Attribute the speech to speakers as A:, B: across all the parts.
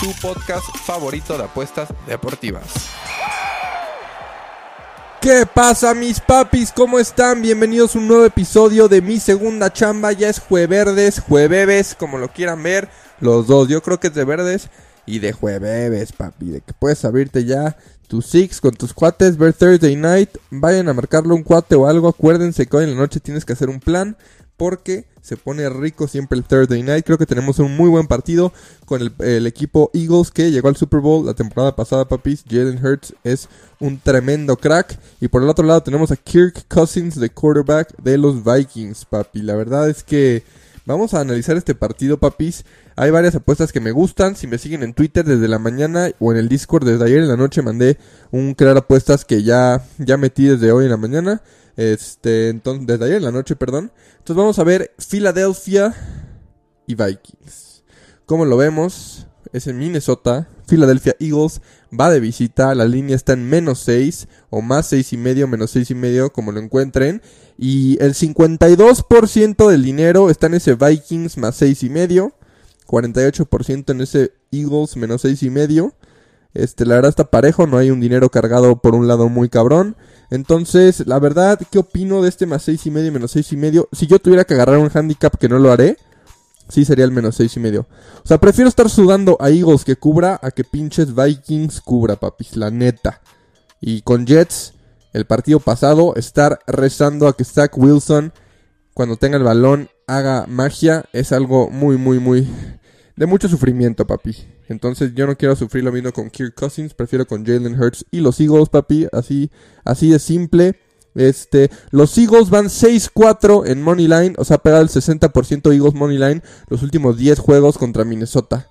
A: tu podcast favorito de apuestas deportivas.
B: ¿Qué pasa mis papis? ¿Cómo están? Bienvenidos a un nuevo episodio de Mi Segunda Chamba. Ya es jueverdes, jueves, como lo quieran ver. Los dos, yo creo que es de verdes y de jueves, papi. De que puedes abrirte ya tu six con tus cuates, ver Thursday night. Vayan a marcarle un cuate o algo. Acuérdense que hoy en la noche tienes que hacer un plan porque se pone rico siempre el Thursday Night. Creo que tenemos un muy buen partido con el, equipo Eagles que llegó al Super Bowl la temporada pasada, papis. Jalen Hurts es un tremendo crack. Y por el otro lado tenemos a Kirk Cousins, de quarterback de los Vikings, papi. La verdad es que vamos a analizar este partido, papis. Hay varias apuestas que me gustan. Si me siguen en Twitter desde la mañana o en el Discord desde ayer en la noche mandé un crear apuestas que ya, ya metí desde hoy en la mañana. Este, entonces, desde ayer en la noche, perdón. Entonces vamos a ver Philadelphia y Vikings. Como lo vemos, es en Minnesota. Philadelphia Eagles va de visita. La línea está en menos 6 o más 6 y medio, menos 6 y medio, como lo encuentren. Y el 52% del dinero está en ese Vikings más 6 y medio. 48% en ese Eagles menos 6 y medio. Este, la verdad está parejo, no hay un dinero cargado por un lado muy cabrón. Entonces, la verdad, ¿qué opino de este más 6 y medio menos 6 y medio? Si yo tuviera que agarrar un handicap que no lo haré, sí sería el menos 6 y medio. O sea, prefiero estar sudando a Eagles que cubra a que pinches Vikings cubra, papis, la neta. Y con Jets, el partido pasado, estar rezando a que Zach Wilson, cuando tenga el balón, haga magia, es algo muy, muy, muy de mucho sufrimiento, papi. Entonces yo no quiero sufrir lo mismo con Kirk Cousins, prefiero con Jalen Hurts y los Eagles, papi, así, así de simple. Este, los Eagles van 6-4 en Money Line, o sea, pega el 60% Eagles Money Line los últimos 10 juegos contra Minnesota.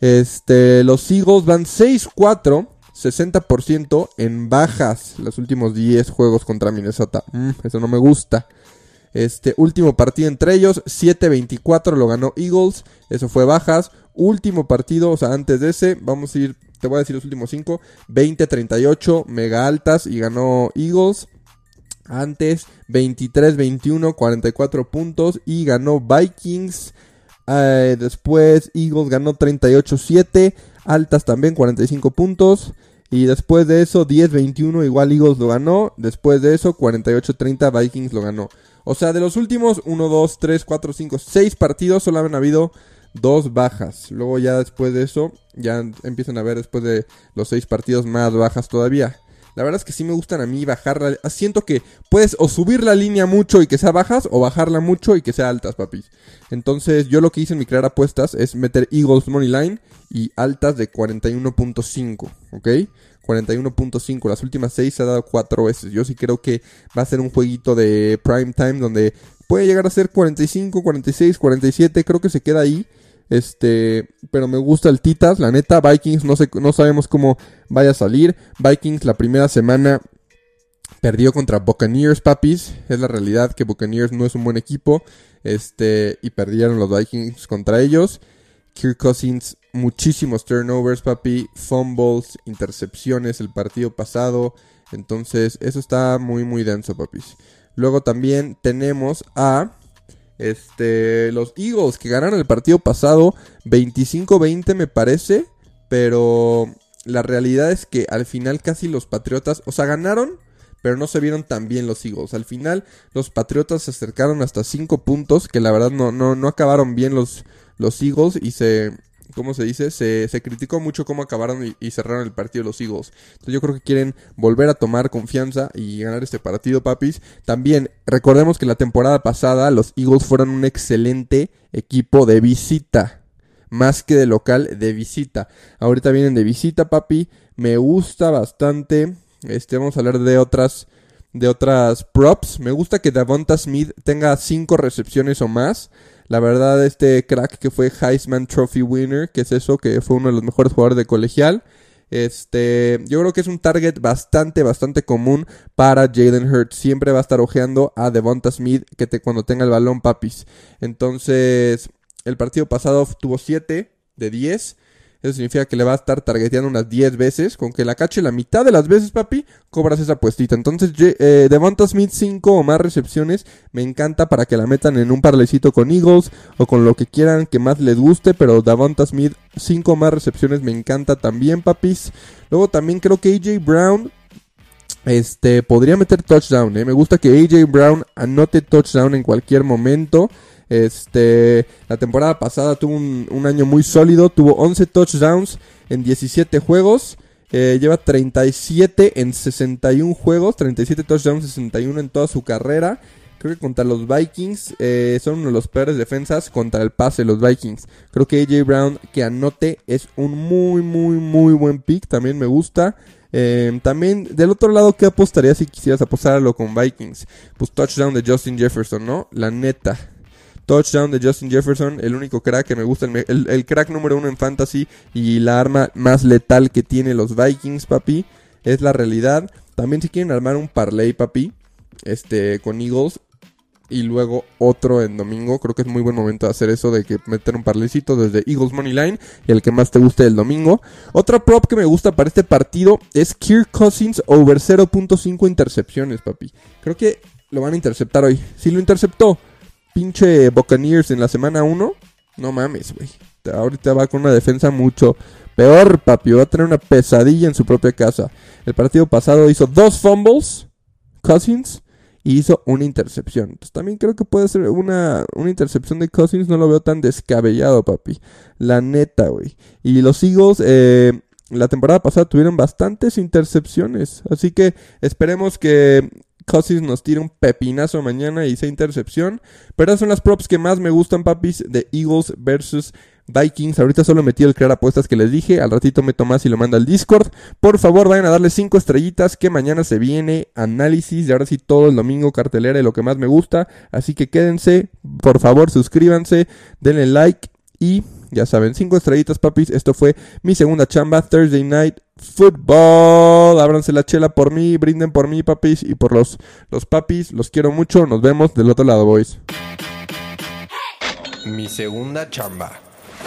B: Este, los Eagles van 6-4, 60% en bajas los últimos 10 juegos contra Minnesota. Mm, eso no me gusta. Este último partido entre ellos, 7-24 lo ganó Eagles, eso fue bajas. Último partido, o sea, antes de ese, vamos a ir, te voy a decir los últimos 5, 20-38, mega altas y ganó Eagles. Antes, 23-21, 44 puntos y ganó Vikings. Eh, después, Eagles ganó 38-7, altas también, 45 puntos. Y después de eso, 10-21, igual Eagles lo ganó. Después de eso, 48-30, Vikings lo ganó. O sea, de los últimos 1, 2, 3, 4, 5, 6 partidos solo han habido dos bajas. Luego ya después de eso, ya empiezan a ver después de los 6 partidos más bajas todavía. La verdad es que sí me gustan a mí bajarla. Siento que puedes o subir la línea mucho y que sea bajas o bajarla mucho y que sea altas, papis. Entonces yo lo que hice en mi crear apuestas es meter Eagles Money Line y altas de 41.5, ¿ok? 41.5. Las últimas 6 se ha dado 4 veces. Yo sí creo que va a ser un jueguito de prime time donde puede llegar a ser 45, 46, 47. Creo que se queda ahí. Este, pero me gusta el Titas, la neta. Vikings no, sé, no sabemos cómo vaya a salir. Vikings la primera semana perdió contra Buccaneers, papis. Es la realidad que Buccaneers no es un buen equipo. Este, y perdieron los Vikings contra ellos. Kirk Cousins, muchísimos turnovers, papi, fumbles, intercepciones el partido pasado. Entonces, eso está muy, muy denso, papis. Luego también tenemos a este, los Eagles que ganaron el partido pasado 25-20 me parece, pero la realidad es que al final casi los Patriotas, o sea, ganaron, pero no se vieron tan bien los Eagles. Al final los Patriotas se acercaron hasta 5 puntos, que la verdad no, no, no acabaron bien los, los Eagles y se, ¿cómo se dice? Se, criticó mucho cómo acabaron y, cerraron el partido los Eagles. Entonces yo creo que quieren volver a tomar confianza y ganar este partido, papis. También recordemos que la temporada pasada los Eagles fueron un excelente equipo de visita. Más que de local, de visita. Ahorita vienen de visita, papi. Me gusta bastante. Este, vamos a hablar de otras de otras props. Me gusta que Davonta Smith tenga 5 recepciones o más. La verdad, este crack que fue Heisman Trophy winner, que es eso, que fue uno de los mejores jugadores de colegial. Este, yo creo que es un target bastante, bastante común para Jalen Hurts. Siempre va a estar ojeando a Devonta Smith que te, cuando tenga el balón, papis. Entonces, el partido pasado tuvo 7 de 10. Eso significa que le va a estar targeteando unas 10 veces. Con que la cache la mitad de las veces, papi, cobras esa puestita. Entonces, eh, Devonta Smith 5 o más recepciones. Me encanta para que la metan en un parlecito con Eagles o con lo que quieran que más les guste. Pero Devonta Smith 5 o más recepciones me encanta también, papis. Luego también creo que AJ Brown este, podría meter touchdown. ¿eh? Me gusta que AJ Brown anote touchdown en cualquier momento. Este, la temporada pasada tuvo un, año muy sólido, tuvo 11 touchdowns en 17 juegos. Eh, lleva 37 en 61 juegos, 37 touchdowns, 61 en toda su carrera. Creo que contra los Vikings eh, son uno de los peores defensas contra el pase los Vikings. Creo que AJ Brown que anote es un muy, muy, muy buen pick. También me gusta. Eh, también del otro lado, ¿qué apostarías si quisieras apostarlo con Vikings? Pues touchdown de Justin Jefferson, ¿no? La neta. Touchdown de Justin Jefferson, el único crack que me gusta, el, crack número uno en fantasy y la arma más letal que tiene los Vikings, papi. Es la realidad. También si quieren armar un parlay, papi, este, con Eagles, y luego otro en domingo. Creo que es muy buen momento de hacer eso, de que meter un parlecito desde Eagles Money Line el que más te guste el domingo. Otra prop que me gusta para este partido es Kirk Cousins over 0.5 intercepciones, papi. Creo que lo van a interceptar hoy. Si lo interceptó pinche Buccaneers en la semana 1, no mames, güey. Ahorita va con una defensa mucho peor, papi. Va a tener una pesadilla en su propia casa. El partido pasado hizo dos fumbles, Cousins, y hizo una intercepción. Entonces también creo que puede ser una, una intercepción de Cousins. No lo veo tan descabellado, papi. La neta, güey. Y los Eagles, eh, la temporada pasada tuvieron bastantes intercepciones. Así que esperemos que Cousins nos tire un pepinazo mañana y sea intercepción. Pero son las props que más me gustan, papis, de Eagles versus Vikings. Ahorita solo metí el crear apuestas que les dije. Al ratito meto más y lo mando al Discord. Por favor, vayan a darle 5 estrellitas que mañana se viene análisis. Y ahora sí todo el domingo cartelera y lo que más me gusta. Así que quédense. Por favor, suscríbanse. Denle like. Y ya saben, 5 estrellitas, papis. Esto fue mi segunda chamba. Thursday Night Football. Ábranse la chela por mí, brinden por mí, papis, y por los, los papis. Los quiero mucho. Nos vemos del otro lado, boys.
A: Mi segunda chamba.